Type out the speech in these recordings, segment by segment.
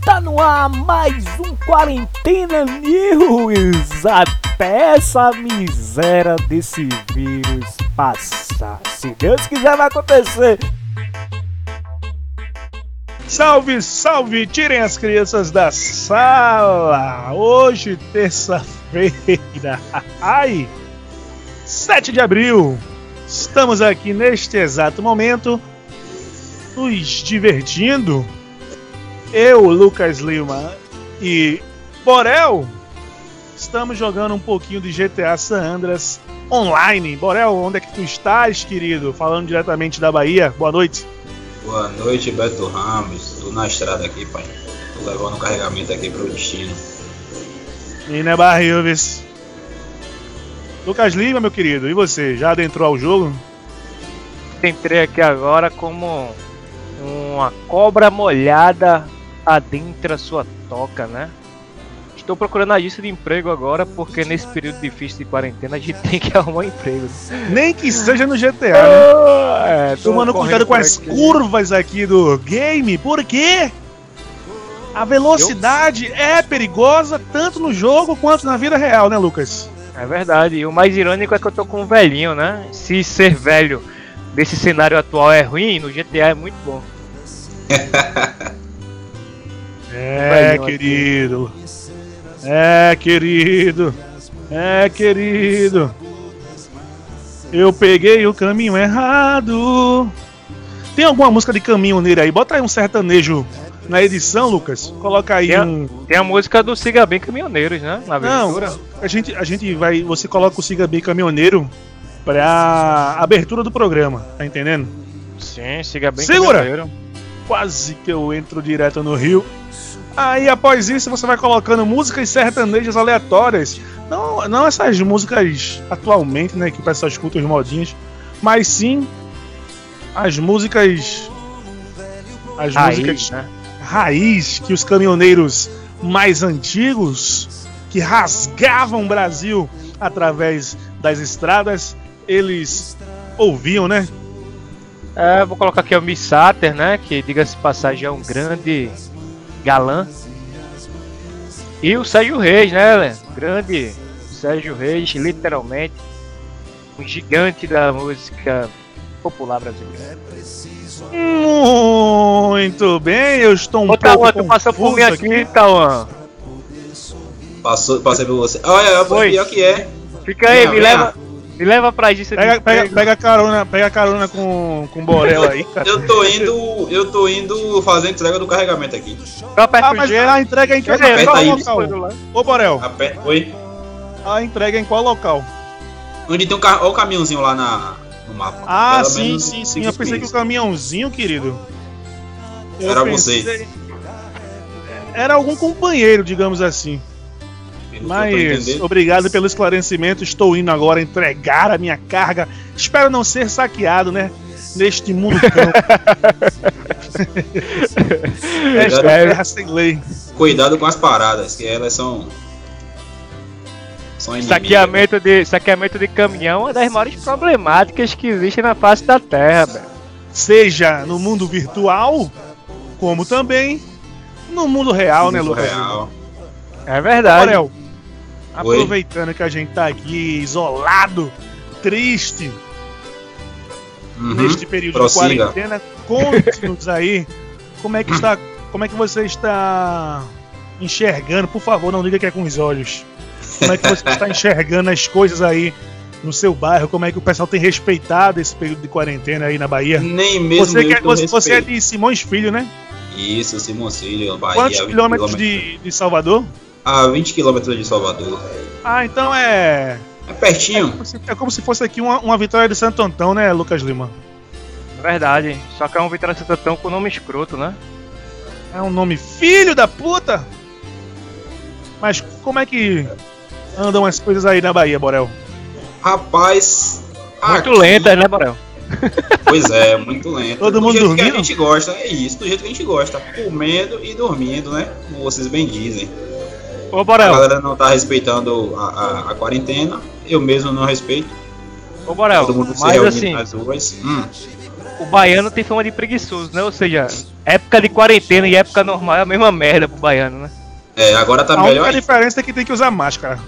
Está no ar mais um Quarentena News até essa miséria desse vírus passar. Se Deus quiser, vai acontecer. Salve, salve! Tirem as crianças da sala! Hoje, terça-feira, ai, 7 de abril, estamos aqui neste exato momento, nos divertindo. Eu, Lucas Lima e Borel, estamos jogando um pouquinho de GTA San Andreas online. Borel, onde é que tu estás, querido? Falando diretamente da Bahia. Boa noite. Boa noite, Beto Ramos. Tô na estrada aqui, pai. Tô levando o carregamento aqui pro destino. E né, Barrilves? Lucas Lima, meu querido, e você? Já adentrou ao jogo? Entrei aqui agora como uma cobra molhada adentra sua toca, né? Estou procurando a lista de emprego agora, porque nesse período difícil de quarentena a gente tem que arrumar um emprego. Nem que seja no GTA, né? É, Tomando cuidado com as curvas aqui do game, porque a velocidade é perigosa tanto no jogo quanto na vida real, né, Lucas? É verdade. E o mais irônico é que eu tô com um velhinho, né? Se ser velho desse cenário atual é ruim, no GTA é muito bom. É, querido. É, querido. É, querido. Eu peguei o caminho errado. Tem alguma música de caminhoneiro aí? Bota aí um sertanejo na edição, Lucas. Coloca aí Tem a, um. tem a música do Siga Bem Caminhoneiros, né? Na Não, aventura. a gente, a gente vai. Você coloca o Siga Bem Caminhoneiro pra abertura do programa, tá entendendo? Sim, Siga Bem Segura! Caminhoneiro. Quase que eu entro direto no Rio. Aí após isso você vai colocando músicas sertanejas aleatórias. Não, não essas músicas atualmente, né, que o pessoal escuta os modinhos, mas sim as músicas as Raiz, músicas né? raiz que os caminhoneiros mais antigos que rasgavam o Brasil através das estradas, eles ouviam, né? É, vou colocar aqui o Miss Sater, né? Que, diga-se de passagem, é um grande galã. E o Sérgio Reis, né? Grande Sérgio Reis, literalmente. Um gigante da música popular brasileira. Muito bem, eu estou um Ô, pouco Tauan, tu passou por mim confuso aqui, Tauan. Passou, passei por você. Olha, pior que é. Fica aí, Não, me vem leva, me leva pra agência de Pega, pega, pega carona, pega carona com, com o Borel aí, cara. Eu tô indo. Eu tô indo fazer a entrega do carregamento aqui. Eu aperto Ah, o mas G, a entrega é em que aperta aí. local? Ô Borel, Aperta. Oi. a entrega é em qual local? Onde tem um ca... Olha o caminhãozinho lá na... no mapa. Ah, Pelo sim, menos sim, sim. Eu pensei que o caminhãozinho, querido. eu Era pensei- você. Era algum companheiro, digamos assim. Mas obrigado pelo esclarecimento. Estou indo agora entregar a minha carga. Espero não ser saqueado, né? Neste mundo cão. Esta terra sem lei. cuidado com as paradas, que elas são. São inimigas. Saqueamento de, saqueamento de caminhão é uma das maiores problemáticas que existe na face da Terra, velho. Seja no mundo virtual, como também no mundo real, né, Mundo Lucas? real. É verdade. Oi. aproveitando que a gente tá aqui isolado, triste, Uhum. neste período Prossiga. de quarentena, conte-nos aí como é que está, como é que você está enxergando, por favor, não diga que é com os olhos. Como é que você está enxergando as coisas aí no seu bairro? Como é que o pessoal tem respeitado esse período de quarentena aí na Bahia? Nem mesmo Você, que é- você, você é de Simões Filho, né? Isso, Simoncílio, Bahia. Quantos 20 quilômetros de, de Salvador? A 20 quilômetros de Salvador. Ah, então é. É pertinho. como se- É como se fosse aqui uma, uma vitória de Santo Antão, né, Lucas Lima? É verdade. Só que é um Vitória Santatão com nome escroto, né? É um nome filho da puta! Mas como é que andam as coisas aí na Bahia, Borel? Rapaz. Muito aqui- lenta, né, Borel? Pois é, muito lento. Todo do mundo jeito que dormindo? a gente gosta, é isso, do jeito que a gente gosta. Comendo e dormindo, né? Como vocês bem dizem. Ô, A Borel. galera não tá respeitando a, a, a quarentena. Eu mesmo não respeito. Ô, Borel. Todo mundo se Mas reúne assim, nas ruas. Hum, o baiano tem fama de preguiçoso, né? Ou seja, época de quarentena e época normal é a mesma merda pro baiano, né? É, agora tá A melhor. única diferença é que tem que usar máscara.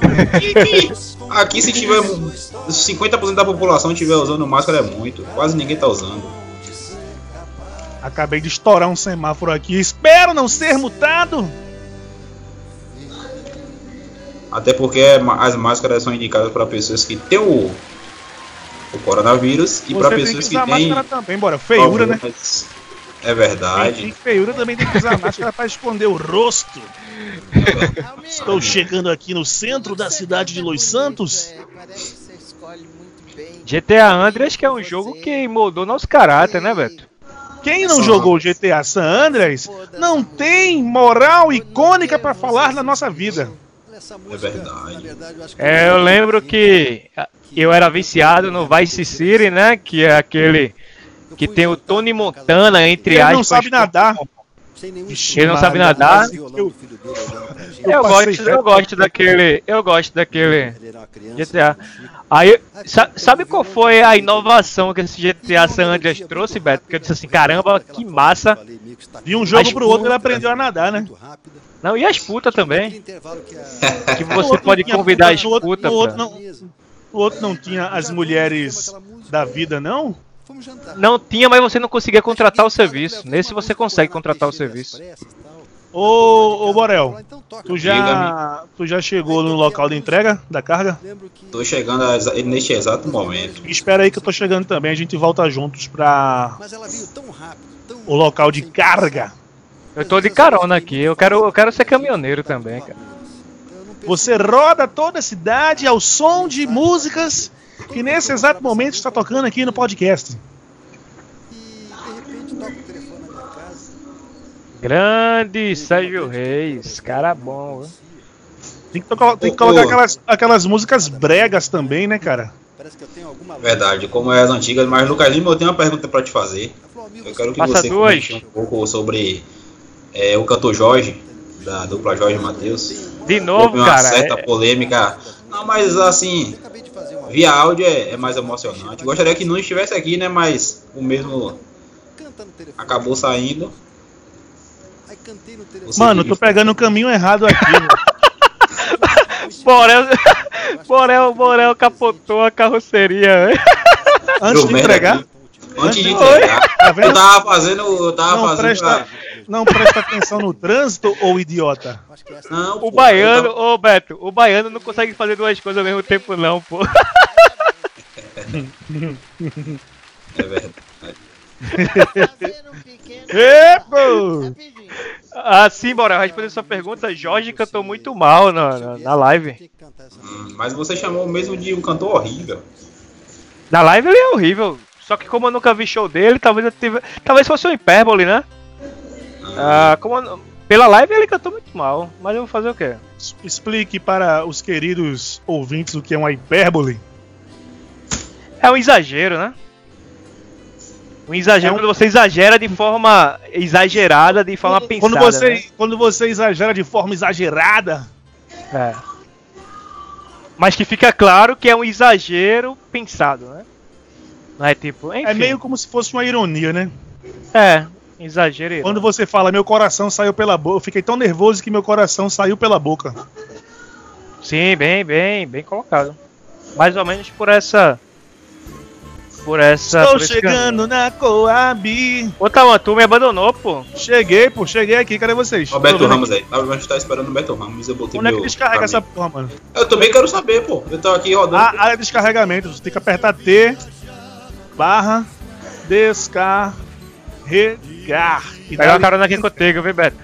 Aqui, se tiver 50% da população tiver usando máscara, é muito. Quase ninguém tá usando. Acabei de estourar um semáforo aqui. Espero não ser multado. Até porque é as máscaras são indicadas para pessoas que têm o, o coronavírus e para que pessoas que usar têm. máscara também, bora. Feiura, né? É Quem verdade. tem feiura também tem que usar máscara pra esconder o rosto. Estou chegando aqui no centro da cidade de Los Santos. GTA Andreas que é um jogo que moldou nosso caráter, né, Beto? Quem não jogou GTA San Andreas não tem moral icônica pra falar na nossa vida. É verdade. É, eu lembro que eu era viciado no Vice City, né? Que é aquele que tem o Tony Montana, entre Ele aspas. não sabe nadar. Ele não sabe nadar. Eu, Eu passei gosto, eu gosto daquele. Eu gosto daquele GTA. Aí, sa- sabe qual foi a inovação que esse GTA San Andreas trouxe, Beto? Que eu disse assim, caramba, que massa. De um jogo pro outro ele aprendeu a nadar, né? Não, e as putas também. Que você pode convidar as putas. O outro não tinha as mulheres da vida, não? Não tinha, mas você não conseguia contratar o serviço. Nesse você consegue contratar o serviço. Ô, ô Borel, tu já, tu já chegou no local de entrega da carga? Tô chegando a neste exato momento. Espera aí que eu tô chegando também, a gente volta juntos pra Mas ela veio tão rápido, tão o local de carga. Eu tô de carona aqui, eu quero, eu quero ser caminhoneiro também, cara. Você roda toda a cidade ao som de músicas que nesse exato momento está tocando aqui no podcast. E de repente toca o telefone na minha casa. Grande Sérgio Reis, cara bom. viu? Tem que, tocar- tem que colocar aquelas, aquelas músicas bregas também, né, cara? Parece que eu tenho alguma Verdade, como é as antigas. Mas, Lucas Lima, eu tenho uma pergunta pra te fazer. Eu quero que Passa você duas. comente um pouco sobre é, o cantor Jorge, da dupla Jorge Matheus. De novo, Houve uma cara. certa é- polêmica. Não, mas assim, via áudio é, é mais emocionante. Gostaria que não estivesse aqui, né? Mas o mesmo acabou saindo. Você Mano, tô pegando o caminho errado aqui. Borel, Borel, Borel capotou a carroceria. velho. Antes de entregar. Antes de entregar. Tá? Eu tava fazendo. Eu tava não fazendo. presta, a- não presta atenção no trânsito, ou idiota? Não, O pô, baiano, eu ô Beto, o baiano não consegue fazer duas coisas ao mesmo tempo, não, pô. tava- É verdade. Epa! Ah, sim, Borel, respondendo sua pergunta, Jorge cantou muito mal na, na, na live. Hum, Mas você chamou mesmo de um cantor horrível. Na live ele é horrível. Só que como eu nunca vi show dele, talvez eu tive. Talvez fosse um hipérbole, né? Ah, como eu- pela live ele cantou muito mal, mas eu vou fazer o quê? Explique para os queridos ouvintes o que é uma hipérbole. É um exagero, né? Um exagero É um- quando você exagera de forma exagerada, de forma Quando- pensada. quando, você, né? quando você exagera de forma exagerada, É. Mas que fica claro que é um exagero pensado, né? Não é tipo. Enfim, é meio como se fosse uma ironia, né? É, exagero. Quando você fala, meu coração saiu pela boca, eu fiquei tão nervoso que meu coração saiu pela boca. Sim, bem, bem, bem colocado. Mais ou menos por essa. Por essa. Estou por chegando na Coab. Ô, Tawan, tu me abandonou, pô. Cheguei, pô, cheguei aqui, cadê vocês? Ó, o Beto Ramos aí. A gente tá esperando o Beto Ramos. Eu botei Onde é que meu descarrega essa porra, mano? Eu também quero saber, pô. Eu tô aqui rodando. A área de descarregamento, você tem que apertar T barra descarregar. E Pega uma dá- carona aqui contigo, viu, Beto?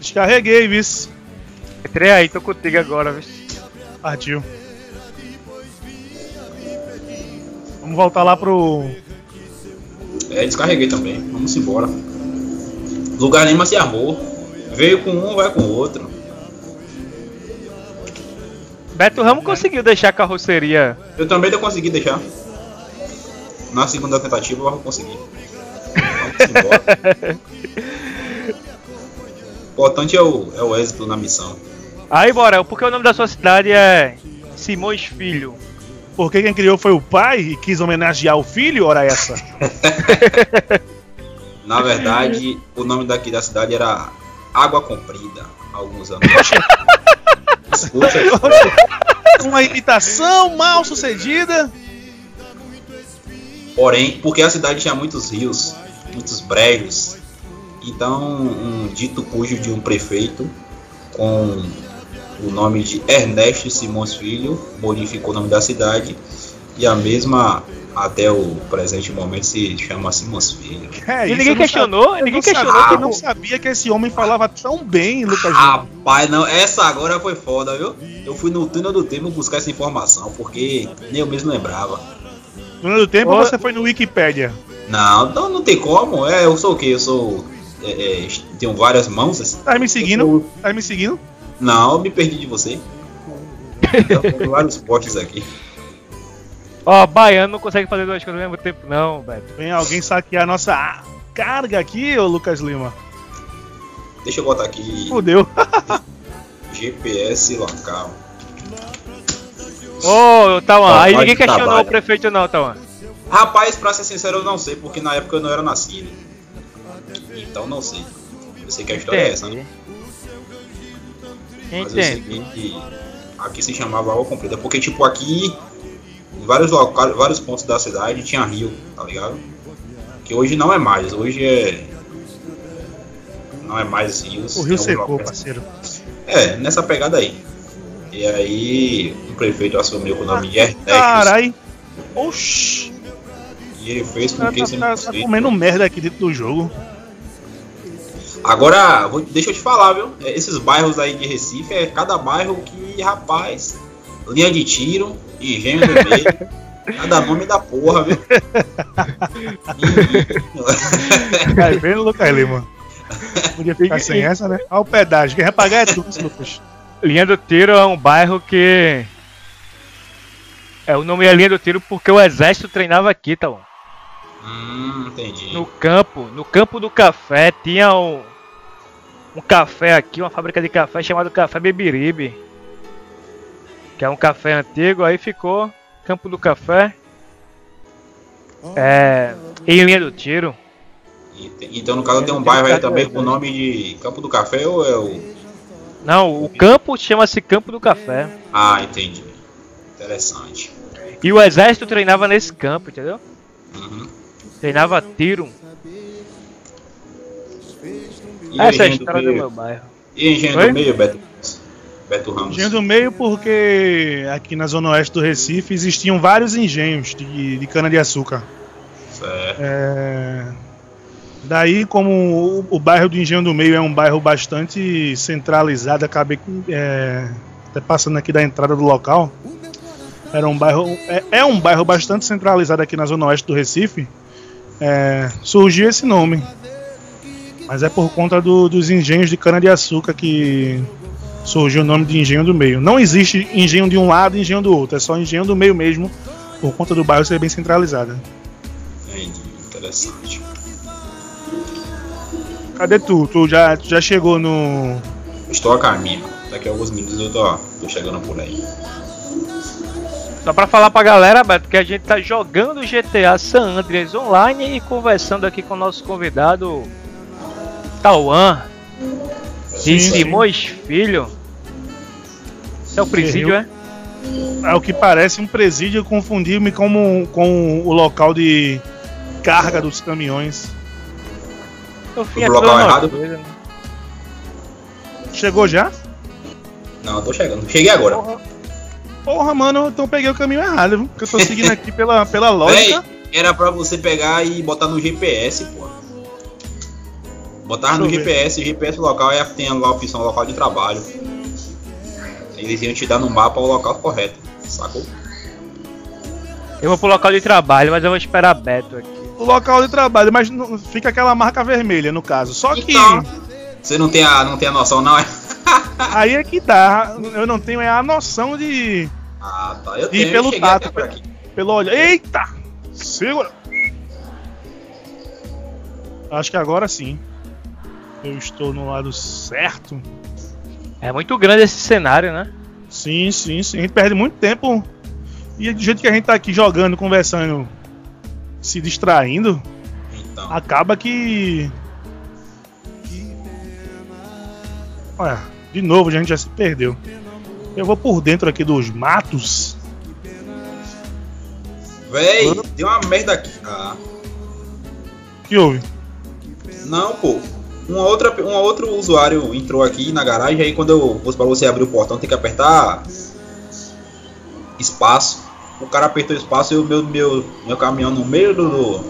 Descarreguei, vice. Entrei aí, tô contigo agora, viu? Partiu. Vamos voltar lá pro. É, descarreguei também. Vamos embora. Lugar Lima se armou. Veio com um, vai com o outro. Beto Ramos conseguiu deixar a carroceria. Eu também não consegui deixar. Na segunda tentativa eu vou conseguir. Vamos embora. O importante é o, é o êxito na missão. Aí, Borel, porque o nome da sua cidade é Simões Filho. Porque quem criou foi o pai e quis homenagear o filho, ora essa. Na verdade, o nome daqui da cidade era Água Comprida, há alguns anos. Escuta, Uma imitação mal sucedida. Porém, porque a cidade tinha muitos rios, muitos brejos, então um dito cujo de um prefeito com o nome de Ernesto Simões Filho modificou o nome da cidade e a mesma até o presente momento se chama Simões Filho. É, E ninguém questionou, sabia- ninguém questionou sabia- Eu não sabia que esse homem falava tão bem, Lucas. Rapaz, não, essa agora foi foda, viu? Eu fui no túnel do tempo buscar essa informação, porque nem eu mesmo lembrava. No do tempo Ô. você foi no Wikipedia. Não, não, não tem como. É, eu sou o quê? Eu sou. é, é, tenho várias mãos. assim. Tá me seguindo? Tá me seguindo? Não, eu me perdi de você. Eu tô com vários potes aqui. Ó, baiano não consegue fazer duas coisas ao mesmo tempo, não, Beto. Vem alguém saquear a nossa carga aqui, ô Lucas Lima. Deixa eu botar aqui Fudeu. GPS local. Ô, Tauan, aí Rapaz ninguém questionou trabalho. o prefeito, não, Tauan. Rapaz, pra ser sincero, eu não sei, porque na época eu não era nascido. Então não sei. Eu sei que a história é essa, né? Mas eu sei Entendi. que aqui se chamava Água Comprida, porque tipo aqui, em vários locais, vários pontos da cidade tinha rio, tá ligado? Que hoje não é mais, hoje é. Não é mais rios. O tem rio secou, locais- parceiro. É, nessa pegada aí. E aí o prefeito assumiu com o nome de Ernesto Carai. Oxi. e ele fez com Tá, que esse tá, tá comendo merda aqui dentro do jogo. Agora, vou- deixa eu te falar, viu? É, Esses bairros aí de Recife é cada bairro que, rapaz, linha de tiro, engenho do meio, cada nome da porra, viu? Tá vendo, Lucas Lima? Podia ficar sem essa, né? Olha o pedágio. Quem vai pagar é tu, Lucas. Linha do Tiro é um bairro que. É, o nome é Linha do Tiro porque o exército treinava aqui, Tauan. hum, entendi. No campo, no campo do café, tinha um, um café aqui, uma fábrica de café chamado Café Beberibe. Que é um café antigo, aí ficou Campo do Café. É. Em linha do tiro. Então, no caso, tem um bairro aí também com o nome de Campo do Café ou é o. Não, o campo chama-se Campo do Café. Ah, entendi. Interessante. E o exército treinava nesse campo, entendeu? Uhum. Treinava tiro. E Essa é a do história do meio? meu bairro. E engenho Oi? do meio, Beto? Beto Ramos. Engenho do meio porque aqui na zona oeste do Recife existiam vários engenhos de, de cana-de-açúcar. Certo. É, Daí, como o, o bairro do Engenho do Meio é um bairro bastante centralizado, acabei é, até passando aqui da entrada do local. Era um bairro, é, é um bairro bastante centralizado aqui na zona oeste do Recife. é, surgiu esse nome, mas é por conta do- dos engenhos de cana-de-açúcar que surgiu o nome de Engenho do Meio. Não existe engenho de um lado e engenho do outro, é só engenho do meio mesmo, por conta do bairro ser bem centralizado. Entendi. Interessante. Cadê tu? Tu já, tu já chegou no. Estou a caminho. Daqui a alguns minutos eu tô, tô chegando por aí. Só pra falar pra galera, Beto, que a gente tá jogando GTA San Andreas online e conversando aqui com o nosso convidado Tauan. Simões Filho. Esse é o presídio, é? Ao que parece um presídio, confundiu-me com, com o local de carga dos caminhões. No fim pro local errado? coisa, né? Chegou já? Não, eu tô chegando. Cheguei agora. Porra, mano, então eu peguei o caminho errado, viu? Porque eu tô seguindo aqui pela, pela lógica. Véi, era pra você pegar e botar no GPS, pô. Botar no ver. GPS, o GPS local é, tem lá a opção local de trabalho. Eles iam te dar no mapa o local correto, sacou? Eu vou pro local de trabalho, mas eu vou esperar Beto aqui. O local de trabalho, mas não- fica aquela marca vermelha no caso. Só que Então, você não tem a, não tem a noção, não é? aí é que tá. Eu não tenho é a noção de. Ah, tá. Eu E tenho, pelo tato, até por aqui. pelo olho. Eita! Segura! Acho que agora sim. Eu estou no lado certo. É muito grande esse cenário, né? Sim, sim, sim. A gente perde muito tempo E do jeito que a gente tá aqui jogando, conversando, se distraindo, Então, acaba que. Olha, de novo a gente já se perdeu. Eu vou por dentro aqui dos matos. véi, deu uma merda aqui. Ah, O que houve? não, pô. Uma outra, um outro usuário entrou aqui na garagem, aí quando eu fosse pra você abrir o portão, tem que apertar espaço. O cara apertou espaço e o meu, meu, meu caminhão no meio do.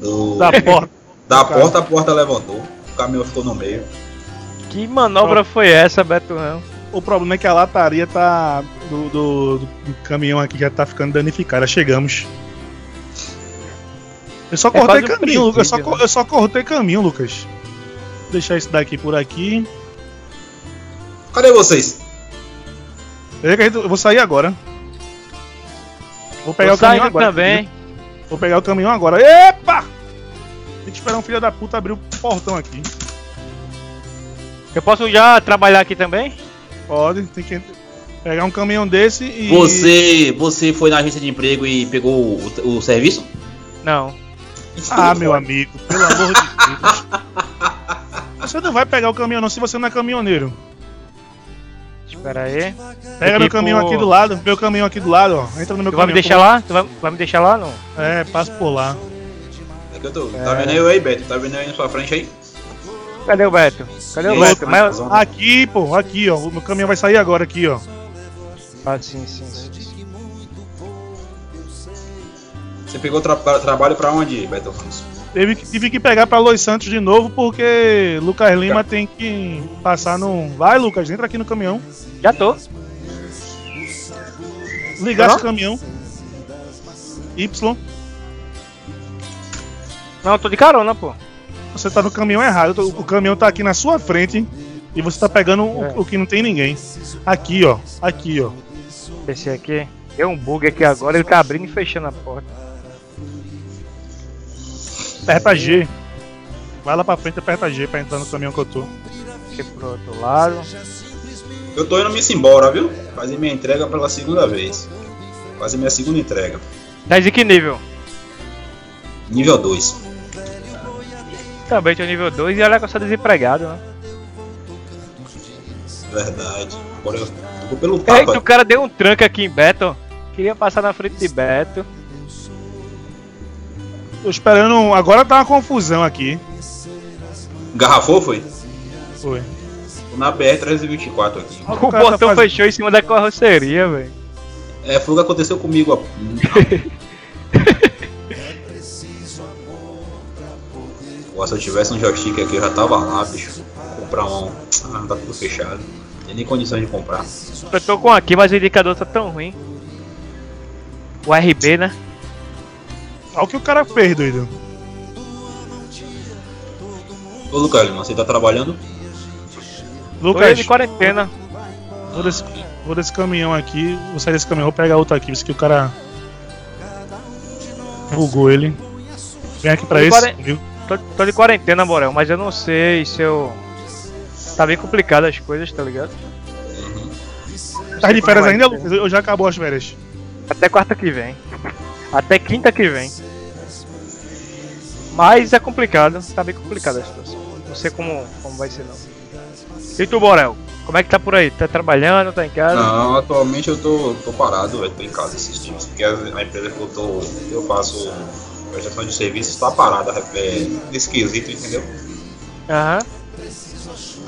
do Da porta. da porta, a porta levantou. O caminhão ficou no meio. Que manobra foi essa, Beto? O problema é que a lataria tá. Do, do- do caminhão aqui já tá ficando danificada. Chegamos. Eu só É cortei um caminho, Lucas. Eu só, eu só cortei caminho, Lucas. Vou deixar isso daqui por aqui. Cadê vocês? Eu vou sair agora. Vou pegar Tô o caminhão agora. também. Vou pegar o caminhão agora. Epa! Tem que esperar um filho da puta abrir o portão aqui. Eu posso já trabalhar aqui também? Pode, tem que pegar um caminhão desse e. Você, você foi na agência de emprego e pegou o, o serviço? Não. Ah, meu amigo, pelo amor de Deus. Você não vai pegar o caminhão não se você não é caminhoneiro. Espera aí. Pega meu caminhão pô. aqui do lado, meu caminhão aqui do lado, ó. Entra no meu Tu vai caminhão. me deixar lá? Tu vai, vai me deixar lá, não? É, passa por lá. É que eu tô. Tá vendo eu aí, Beto? Tá vendo eu aí na sua frente aí? Cadê o Beto? Cadê o Beto? mas- Mas... Aqui, pô, aqui, ó. O meu caminhão vai sair agora aqui, ó. Ah, sim, sim, sim. Você pegou tra trabalho pra onde, Beto? Teve que, tive que pegar pra Los Santos de novo porque Lucas Lima tem que passar no. Vai, Lucas, entra aqui no caminhão. Já tô. Ligar esse caminhão. Y. Não, eu tô de carona, pô. Você tá no caminhão errado. O caminhão tá aqui na sua frente e você tá pegando o- É. o, que não tem ninguém. Aqui, ó. Aqui, ó. Esse aqui. Deu um bug aqui agora, ele tá abrindo e fechando a porta. Aperta G. Vai lá pra frente e aperta G pra entrar no caminhão que eu tô. Aqui pro outro lado. Eu tô indo me embora, viu? Fazer minha entrega pela segunda vez. Fazer minha segunda entrega. Tá em que nível? Nível 2. Também tô nível 2 e olha que eu sou desempregado, né? Verdade. Agora eu tô pelo Eita, tapa. o cara deu um tranco aqui em Beto. Queria passar na frente de Beto. Tô esperando. Agora tá uma confusão aqui. Garrafou, foi? Foi. Tô na BR-324 aqui. O tá portão fazendo. fechou em cima da carroceria, velho. É, foi o que aconteceu comigo. ó. Pô, se eu tivesse um joystick aqui, eu já tava lá, bicho. Comprar um. Ah, tá tudo fechado. Não tem nem condição de comprar. Eu tô com aqui, mas o indicador tá tão ruim. O RB, né? Olha o que o cara fez, doido. Ô, Lucas você tá trabalhando? Tô Lucas, de quarentena. vou desse, vou desse caminhão aqui. Vou sair desse caminhão, vou pegar outro aqui. Isso que o cara. Bugou ele. Vem aqui pra quaren- viu? Tô, tô de quarentena, Borel, mas eu não sei se eu. Tá bem complicado as coisas, tá ligado? Tá de férias ainda. Lucas? Eu já acabou as férias. Até quarta que vem. Até quinta que vem. Mas é complicado, tá bem complicada a situação. Não sei como, como vai ser não. E tu, Borel? Como é que tá por aí? Tá trabalhando, tá em casa? Não, atualmente eu tô, tô parado, eu tô em casa esses dias. Porque a, empresa que eu tô. eu faço prestação de serviços tá parada, é, esquisito, entendeu? Aham.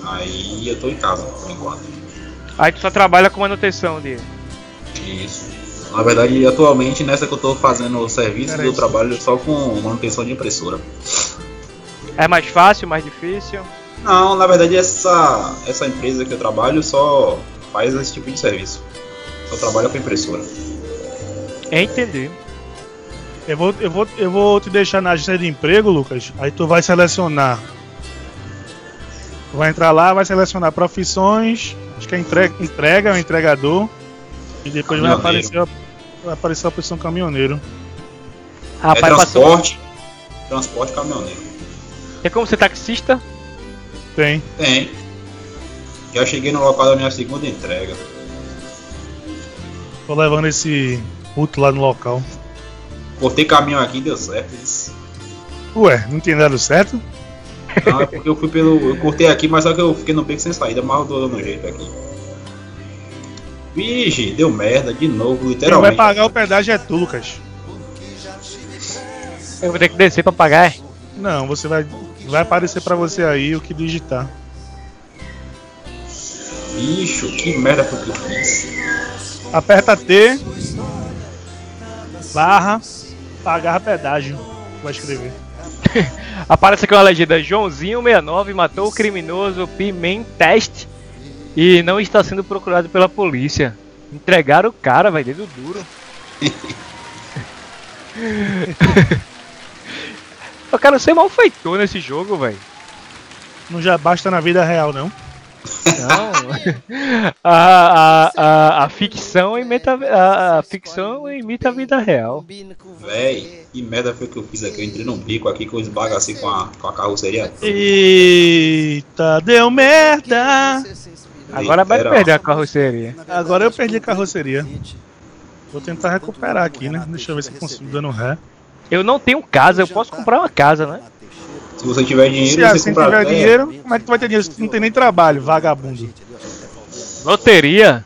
Aí eu tô em casa por enquanto. Aí tu só trabalha com manutenção de. Isso. Na verdade, atualmente nessa que eu tô fazendo o serviço, eu trabalho só com manutenção de impressora. É mais fácil, mais difícil? Não, na verdade essa, essa empresa que eu trabalho só faz esse tipo de serviço. Só trabalha com impressora. Entendi. Eu vou, eu, vou, eu vou te deixar na agência de emprego, Lucas. Aí tu vai selecionar. Tu vai entrar lá, vai selecionar profissões. Acho que é entrega, entrega ou entregador. E depois vai aparecer, a, vai aparecer a opção caminhoneiro. é Rapaz, passou. transporte, transporte caminhoneiro. Tem como ser taxista? Tem. Tem. Já cheguei no local da minha segunda entrega. Tô levando esse puto lá no local. Cortei caminhão aqui, deu certo. Isso. Ué, não tem dado certo? Não, é porque eu fui pelo. Eu cortei aqui, mas só que eu fiquei no beco sem saída, mas eu tô dando jeito aqui. Vixe, deu merda de novo, Quem vai literalmente. pagar o pedágio é tu, Lucas. Eu vou ter que descer pra pagar. é? Não, você vai. Vai aparecer pra você aí o que digitar. Bicho, que merda foi que eu fiz. Aperta T. Barra. Pagar pedágio. Vai escrever. Aparece aqui uma legenda: Joãozinho 69 matou o criminoso Pimentest e não está sendo procurado pela polícia. Entregaram o cara, vai dedo duro. Eu quero ser malfeitor nesse jogo, velho. Não já basta na vida real, não. Não. a, a, a, a ficção imita a, a ficção imita a vida real. Véi, que merda foi que eu fiz aqui? Eu entrei num bico aqui que eu esbagacei com a, com a carroceria. Eita, deu merda! Agora vai perder a carroceria. Agora eu perdi a carroceria. Vou tentar recuperar aqui, né? Deixa eu ver se eu consigo dando ré. Eu não tenho casa, eu posso comprar uma casa, né? Se você tiver Se dinheiro, você assim compra tiver é, dinheiro, como é que tu vai ter dinheiro se tu não tem nem trabalho, vagabundo? Loteria.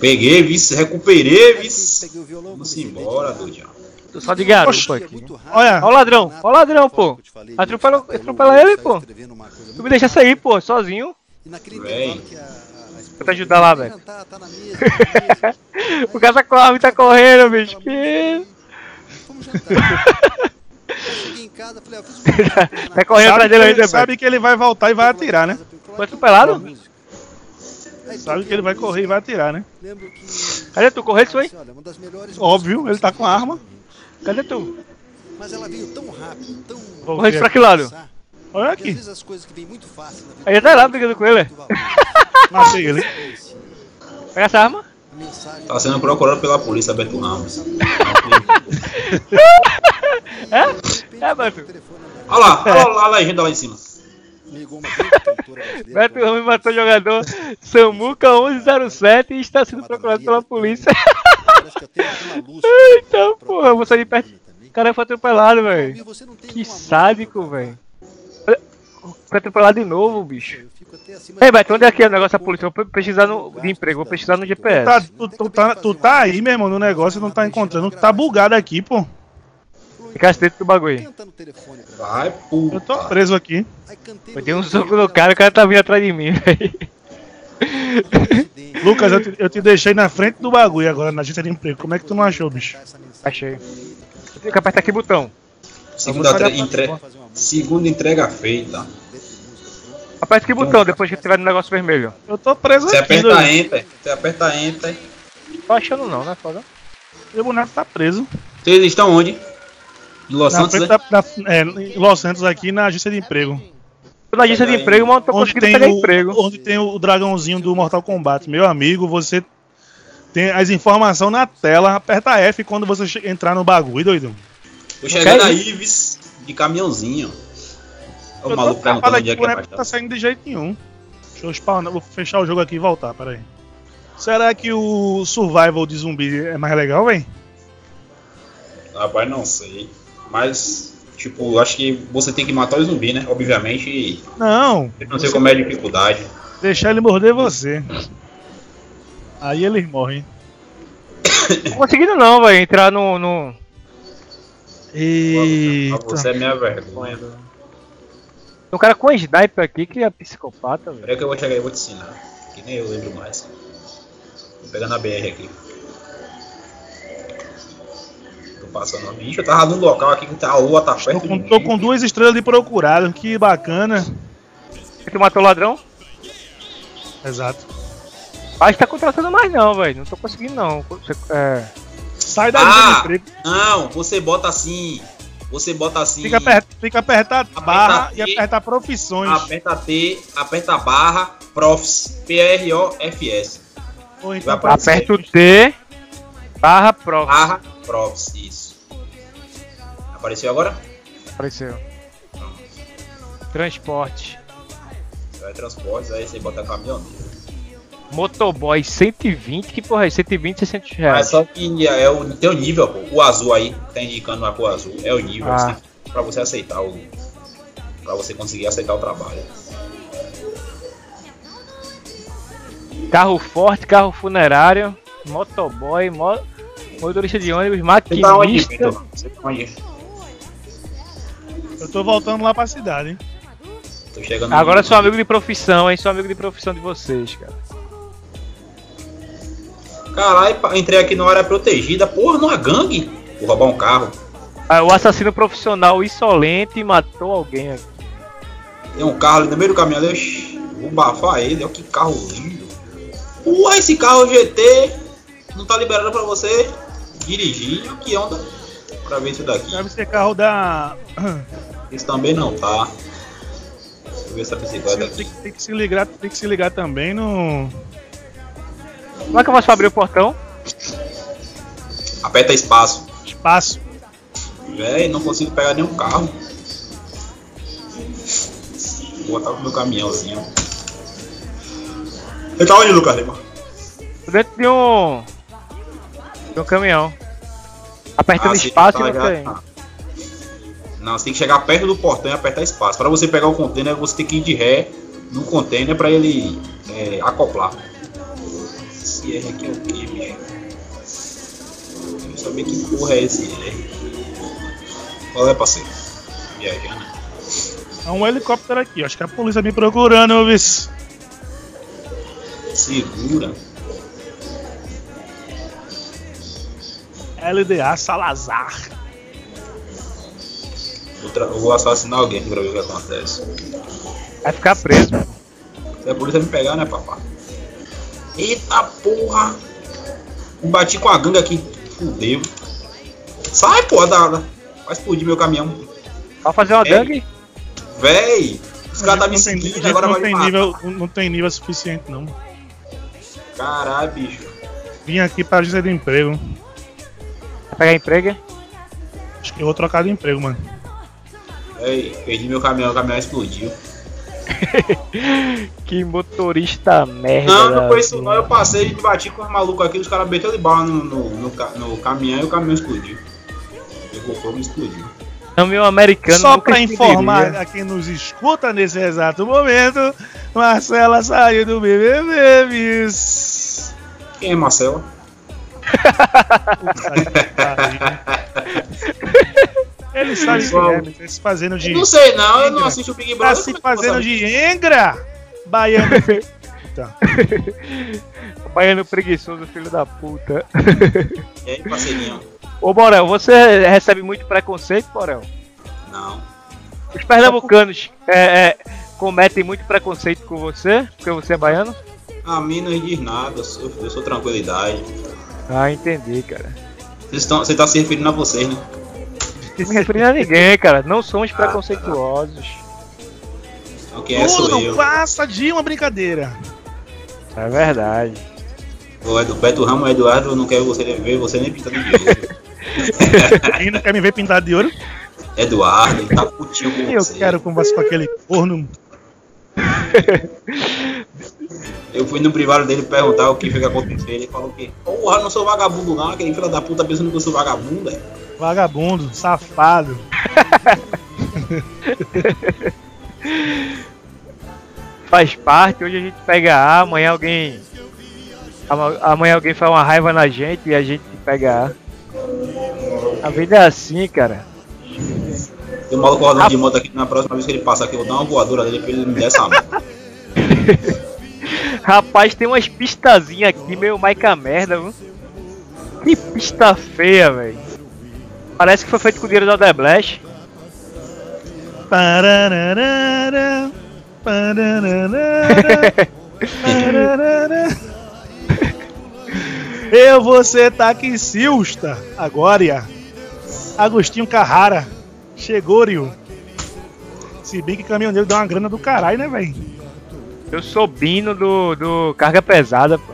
Peguei, vice, recuperei, vice. Vamos embora. Dudião. Tô só de garupa É aqui. rápido. Olha, Ó o ladrão, ó o ladrão, pô. Atropela, atropela ele, pô. Tu me deixa sair, pô, sozinho. Véi. Vou te ajudar lá, velho. Tá, tá na mesa, tá na mesa. O cara corre, tá correndo, bicho. Que... Vamos jantar. Cheguei em casa, falei, ah, fiz uma Tá correndo atrás que, dele ele, ainda, velho. sabe que ele vai voltar e vai atirar, né? Foi atropelado? Sabe que ele vai correr e vai atirar, né? Lembro que. Cadê tu? Correu isso aí? Olha, uma das melhores Óbvio, ele tá com a arma. Cadê tu? Mas ela veio tão rápido, tão. Pra que lado? Olha às aqui, vezes as coisas que vêm muito fácil na vida. Aí já tá lá brigando com ele. matei ele. Pega essa arma. Tá sendo procurado pela polícia, Beto Ramos. É, mano. Olha lá, olha lá a legenda lá em cima. Beto Ramos matou o jogador Samuca 1107 e está sendo procurado pela polícia. Então, porra, eu vou sair perto. O cara foi atropelado, velho. Que sádico, velho. Foi atropelado de novo, bicho. Ei, Beto, onde é que é o negócio da polícia? Eu vou pesquisar no, de emprego, vou pesquisar no Tá, GPS. tu, tu tá, tu tá aí, meu irmão, no negócio e não tá encontrando. Tá bugado aqui, pô. Ficasse dentro do bagulho. Pra. Vai, Eu tô preso aqui. Eu dei um soco no cara, o cara tá vindo atrás de mim, velho. Lucas, eu te, eu te deixei na frente do bagulho agora, na agência de emprego. Como é que tu não achou, bicho? Achei. Eu tenho que apertar aqui o botão. Segunda, tre- entre... Segunda entrega feita. Aperta o botão depois que tiver no negócio vermelho. Eu tô preso Você aqui, aperta doido. Enter, você aperta Enter. Tô achando não, né, foda? Meu boneco tá preso. Vocês estão onde? Em Los Na Santos, frente né? da, da- é, em Los Santos, aqui na agência de emprego. Tô na agência de emprego, mas não tô Onde conseguindo tem, pegar o, emprego. onde tem o dragãozinho do Mortal Kombat. Meu amigo, você tem as informações na tela. Aperta F quando você entrar no bagulho, doido. Tô chegando aí, Ives, de caminhãozinho. O Eu maluco perguntando onde é que é não tá saindo de jeito nenhum. Deixa eu spawnar, vou fechar o jogo aqui e voltar, peraí. Será que o Survival de zumbi é mais legal, véi? Rapaz, não sei. Mas, tipo, acho que você tem que matar o zumbi, né? Obviamente. e Não, Eu não sei como é a dificuldade. deixar ele morder você. Aí eles morrem. Não conseguindo não, velho, entrar no, no... Eita. Você é minha vergonha. Tem um cara com sniper aqui que é psicopata, velho. Peraí que eu vou chegar e vou te ensinar. Que nem eu lembro mais. Tô pegando a BR aqui. Tô passando. Bicho, eu tava num local aqui que tá a lua tá Tô perto com, de tô com duas estrelas de procurado, que bacana. Tu matou o ladrão? Exato. Acho que tá contratando mais não, velho. Não tô conseguindo não. É... Sai da Ah! linha de emprego. Não, você bota assim. Você bota assim. Fica, aper, fica apertar barra T. e apertar profissões. Aperta T, aperta barra, profs. P-R-O-F-S. Então vai aparecer. Aperta o T barra pro. Barra, profs. Isso. Apareceu agora? Apareceu. Transporte. Vai transportes, aí você bota caminhoneiro. Motoboy 120, que porra é 120, 600 Mas reais. só que é o, tem o nível, pô. O azul aí, tá indicando uma cor azul. É o nível, Ah. assim, pra você aceitar o. Pra você conseguir aceitar o trabalho. Carro forte, carro funerário, motoboy, mo... motorista de ônibus, Você tá onde, maquinista. Vitor? Você tá onde? Eu tô voltando lá pra cidade, hein? Tô chegando. Agora eu sou amigo de profissão, hein? Sou amigo de profissão de vocês, cara. Caralho, entrei aqui numa área protegida. Porra, numa gangue. Vou roubar um carro. Ah, o assassino profissional insolente matou alguém aqui. Tem um carro ali no meio do caminhão ali. Vou bafar ele. Olha que carro lindo. Porra, esse carro GT não tá liberado pra você dirigir. Olha Que onda. Pra ver isso daqui. Deve ser carro da. Isso também não tá. Deixa eu ver essa bicicleta Tem, aqui. que- tem que se ligar, tem que se ligar também no. Como é que eu pra abrir o portão? Aperta espaço. Espaço. Véi, não consigo pegar nenhum carro. Vou botar pro meu caminhãozinho. Você tá onde, Lucas Lima? Dentro de um. de um caminhão. Apertando Ah, espaço tá e não já- tá. Não, você tem que chegar perto do portão e apertar espaço. Para você pegar o container, você tem que ir de ré no container para ele é, acoplar. Esse R aqui é o que, bicho? Quero saber que porra é esse R. Qual é, parceiro? Viajando. Há um helicóptero aqui, acho que a polícia me procurando, vice. Segura. LDA Salazar. Vou, tra- eu vou assassinar alguém aqui pra ver o que acontece. Vai ficar preso. Se a polícia me pegar, né, papá? Eita porra! Me bati com a gangue aqui. Fudeu. Sai, porra, da. da- Vai explodir meu caminhão. Vai fazer uma Ei. gangue? Véi! Os caras tá me Não tem- seguindo, agora não vai me tem matar. nível, não tem nível suficiente não. Caralho, bicho. Vim aqui pra agência de emprego. Vai pegar emprego? Acho que eu vou trocar de emprego, mano. Véi, perdi meu caminhão, o caminhão explodiu. Que motorista merda. Não, não foi isso não. Eu passei e me bati com os malucos aqui, os caras meteram de bala no, no, no no caminhão e o caminhão explodiu. Pegou fogo e explodiu. Caminhão americano Só pra informar a quem nos escuta nesse exato momento, Marcela saiu do BBB, bis. Quem é Marcelo? Puta que pariu. Ele sabe que Pessoal. é, ele tá se fazendo de. Não sei não, eu não assisto o Big Tá Brother. se eu vou fazendo de Engra! Baiano. Puta. Baiano preguiçoso, filho da puta. E aí, parceirinho? Ô Borel, você recebe muito preconceito, Borel? Não. Os pernambucanos é, é, cometem muito preconceito com você, porque você é baiano? A mim não diz nada, eu sou, eu sou tranquilidade. Ah, entendi, cara. Vocês estão, você tá se referindo a vocês, né? Não me referindo a ninguém, cara. Não somos Ah, preconceituosos. É sou Tudo eu. passa de uma brincadeira. É verdade. O Edu, Beto Ramos, Eduardo, eu não quero você ver você nem pintando de ouro. Quem não quer me ver pintado de ouro? Eduardo, ele tá putinho com Eu você. quero conversar com aquele corno. Eu fui no privado dele perguntar o que foi que aconteceu. Ele falou que, porra, eu não sou vagabundo não, aquele filho da puta pensando que eu sou vagabundo, é. Vagabundo, safado. Faz parte, hoje a gente pega A, amanhã alguém. ama- Amanhã alguém faz uma raiva na gente e a gente pega A. A vida é assim, cara. Tem um maluco rodando de moto aqui, na próxima vez que ele passar aqui, eu vou dar uma voadora dele pra ele me der essa. Rapaz, tem umas pistazinhas aqui, meio maica merda, viu? Que pista feia, velho. Parece que foi feito com o dinheiro da parararara. Eu vou ser taxista agora. Agostinho Carrara. Chegou, Rio. Se bem que caminhoneiro dá uma grana do caralho, né, velho? Eu sou Bino do, do Carga Pesada, pô.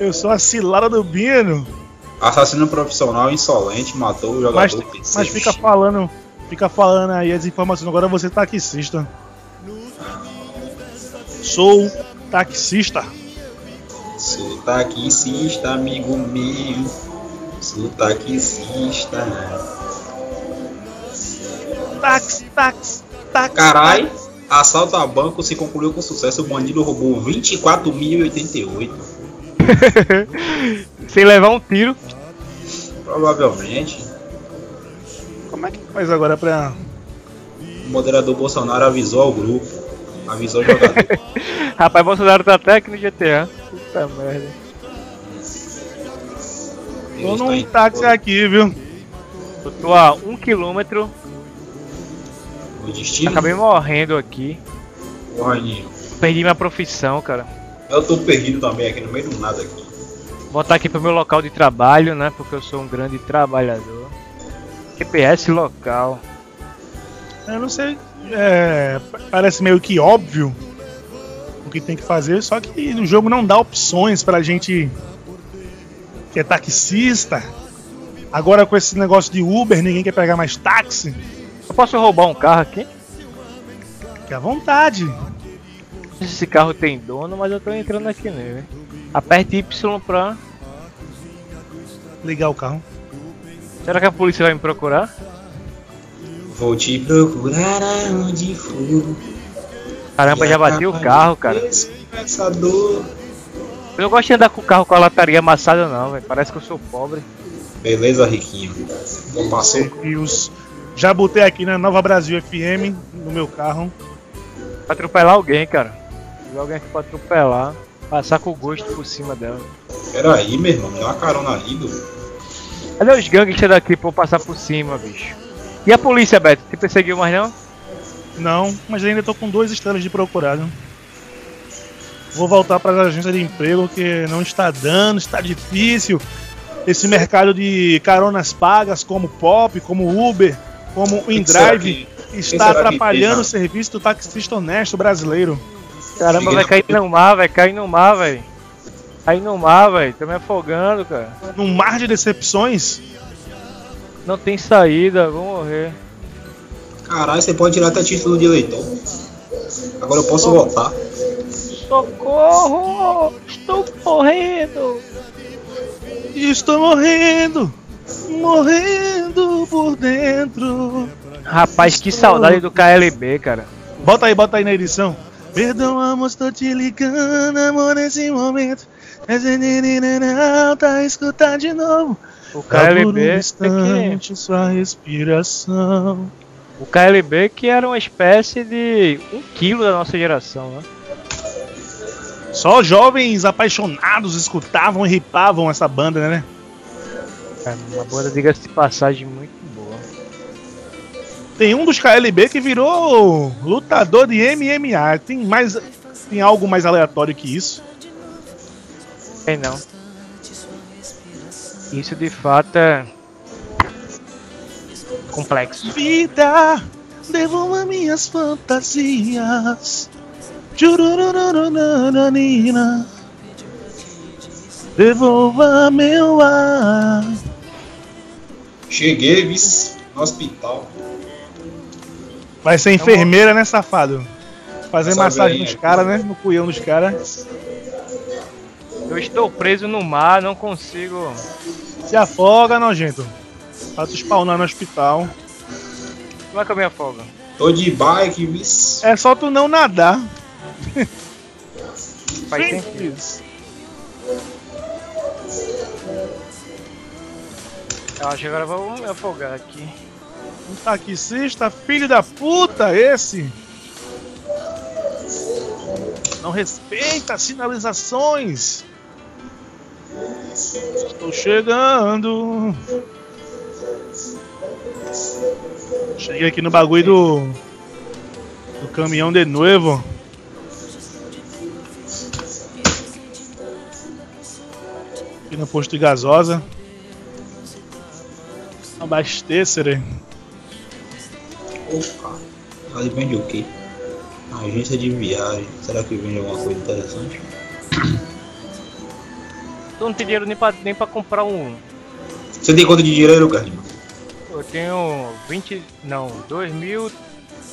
Eu sou a cilada do Bino. Assassino profissional insolente matou o jogador Mas, PC. mas fica falando. Fica falando aí as informações. Agora você tá taxista. sou taxista. Sou taxista, amigo meu. Sou taxista. Tax, tax, tax. Carai, assalto a banco se concluiu com sucesso. O bandido roubou 24.088. Sem levar um tiro. Provavelmente. Como é que faz agora pra. O moderador Bolsonaro avisou ao grupo. Avisou o jogador. Rapaz, Bolsonaro tá até aqui no GTA. Puta merda. Tô num táxi aqui, viu? Eu tô a um quilômetro. O destino. Acabei morrendo aqui. Porra, Ninho. Perdi minha profissão, cara. Eu tô perdido também aqui no meio do nada aqui. Voltar aqui pro meu local de trabalho, né? Porque eu sou um grande trabalhador. GPS local. Eu não sei. É, pa- parece meio que óbvio o que tem que fazer, só que o jogo não dá opções pra gente que é taxista. Agora com esse negócio de Uber, ninguém quer pegar mais táxi. Eu posso roubar um carro aqui? Fique à vontade. Não sei se esse carro tem dono, mas eu tô entrando aqui nele. Aperte Y pra. Ligar o carro. Será que a polícia vai me procurar? Vou te procurar aonde for. Caramba, já bati o carro, cara. Eu não gosto de andar com o carro com a lataria amassada, não, velho. Parece que eu sou pobre. Beleza, Riquinho. E os. Já botei aqui na Nova Brasil FM no meu carro. Pra atropelar alguém, cara. Tiver alguém aqui pra atropelar, passar com o gosto por cima dela. Pera aí, meu irmão. Me dá uma carona ali, do. Cadê os gangsters daqui pra eu passar por cima, bicho? E a polícia, Beto? Te perseguiu mais não? Não, mas ainda tô com duas estrelas de procurado. Vou voltar para as agências de emprego que não está dando, está difícil. Esse mercado de caronas pagas, como Pop, como Uber, como InDrive, que- está atrapalhando tem, o serviço do taxista honesto brasileiro. Caramba, vai cair no mar, vai cair no mar, velho. Cair no mar, velho. Tô me afogando, cara. Num mar de decepções, Não tem saída, vou morrer. Caralho, você pode tirar até título de eleitor. Agora eu posso votar. Socorro! Estou morrendo! estou morrendo, morrendo por dentro. Rapaz, que saudade do KLB, cara. Bota aí, bota aí na edição. Perdão, amor, estou te ligando, amor, nesse momento. Tá escutar de novo. O por um KLB é que, instante sua respiração. o KLB que era uma espécie de um quilo da nossa geração, né? Só jovens apaixonados escutavam e ripavam essa banda, né? Cara, uma banda, diga-se de passagem, muito. Tem um dos KLB que virou lutador de MMA. Tem mais. Tem algo mais aleatório que isso? Tem não. Isso de fato é complexo. Vida, devolva minhas fantasias. Churururururururina. Devolva meu ar. Cheguei, vice, no hospital. Vai ser enfermeira, né, safado? Fazer Essa massagem nos caras, né? No cuião dos caras. Eu estou preso no mar, não consigo. Se afoga, nojento. Bota os pau no hospital. Como é que eu me afogo? Tô de bike, vice. É só tu não nadar. Faz sentido. Simples. Eu acho que agora vamos me afogar aqui. Um taxista, filho da puta, esse. Não respeita as sinalizações. Estou chegando. Cheguei aqui no bagulho do. Do caminhão de novo. Aqui no posto de gasosa. Abastecer. Opa. Ali vende o quê? Agência de viagem. Será que vende alguma coisa interessante? Tu não tem dinheiro nem pra, nem pra comprar um. Você tem conta de dinheiro, Carlinhos? Eu tenho 20. Não, 2 mil.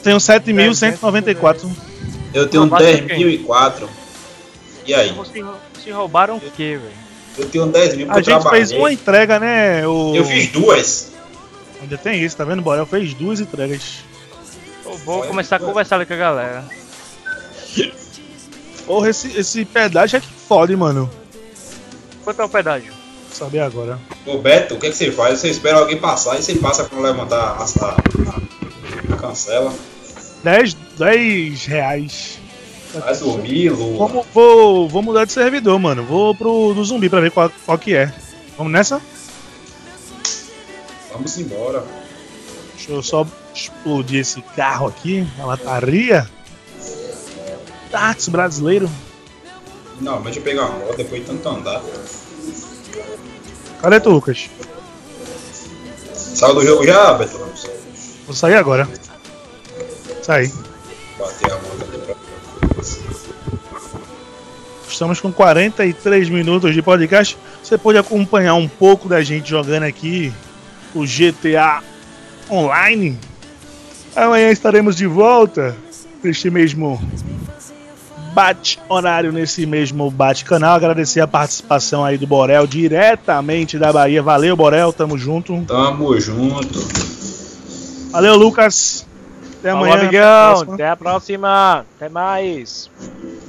Tenho 7.194. Eu tenho Roubado de quem? 10.004. E aí? Vocês se roubaram o quê, velho? Eu tenho 10 mil A porque eu gente trabalhei. fez uma entrega, né? O... Eu fiz duas. Ainda tem isso, tá vendo? Borel fez duas entregas. Vou começar a conversar ali com a galera. Porra, esse, esse pedágio é que fode, mano. Quanto é o pedágio? Vou saber agora. Ô Beto, o que, é que você faz? Você espera alguém passar e você passa pra levantar a, a, a- a cancela. 10, 10 reais. Vai dormir, Lula. Vamos, vou, vou mudar de servidor, mano. Vou pro do zumbi pra ver qual, qual que é. Vamos nessa? Vamos embora. Deixa eu só explodir esse carro aqui. A lataria. Táxi brasileiro. Não, mas deixa eu pegar uma moto depois de tanto andar. Cadê tu, Lucas? Saiu do jogo já, Beto? Vou sair agora. Saí. Bater a moto aqui pra. Estamos com 43 minutos de podcast. Você pode acompanhar um pouco da gente jogando aqui o GTA Online. Amanhã estaremos de volta neste mesmo bate horário, nesse mesmo bate canal. Agradecer a participação aí do Borel diretamente da Bahia. Valeu, Borel, tamo junto. Tamo junto. Valeu, Lucas. Até Falou, amanhã. amigão. Até a próxima. Até mais.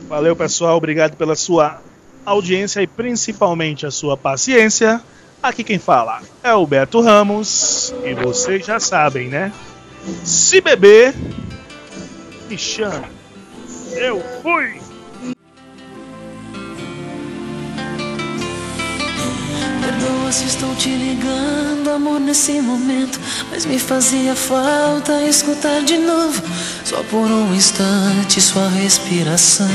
Valeu, pessoal. Obrigado pela sua audiência e principalmente a sua paciência. Aqui quem fala é o Beto Ramos. E vocês já sabem, né? Se beber, me chama. Eu fui! Perdoa se estou te ligando, amor, nesse momento. Mas me fazia falta escutar de novo, só por um instante, sua respiração.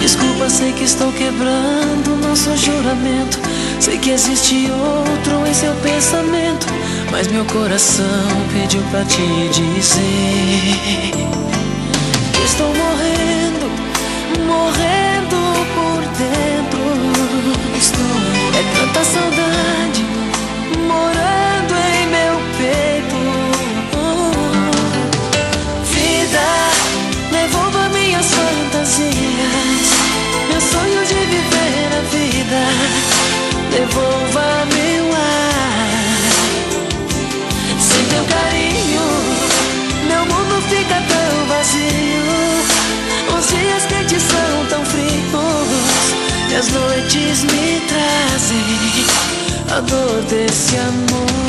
Desculpa, sei que estou quebrando nosso juramento. Sei que existe outro em seu pensamento. Mas meu coração pediu pra te dizer: as noites me trazem a dor desse amor.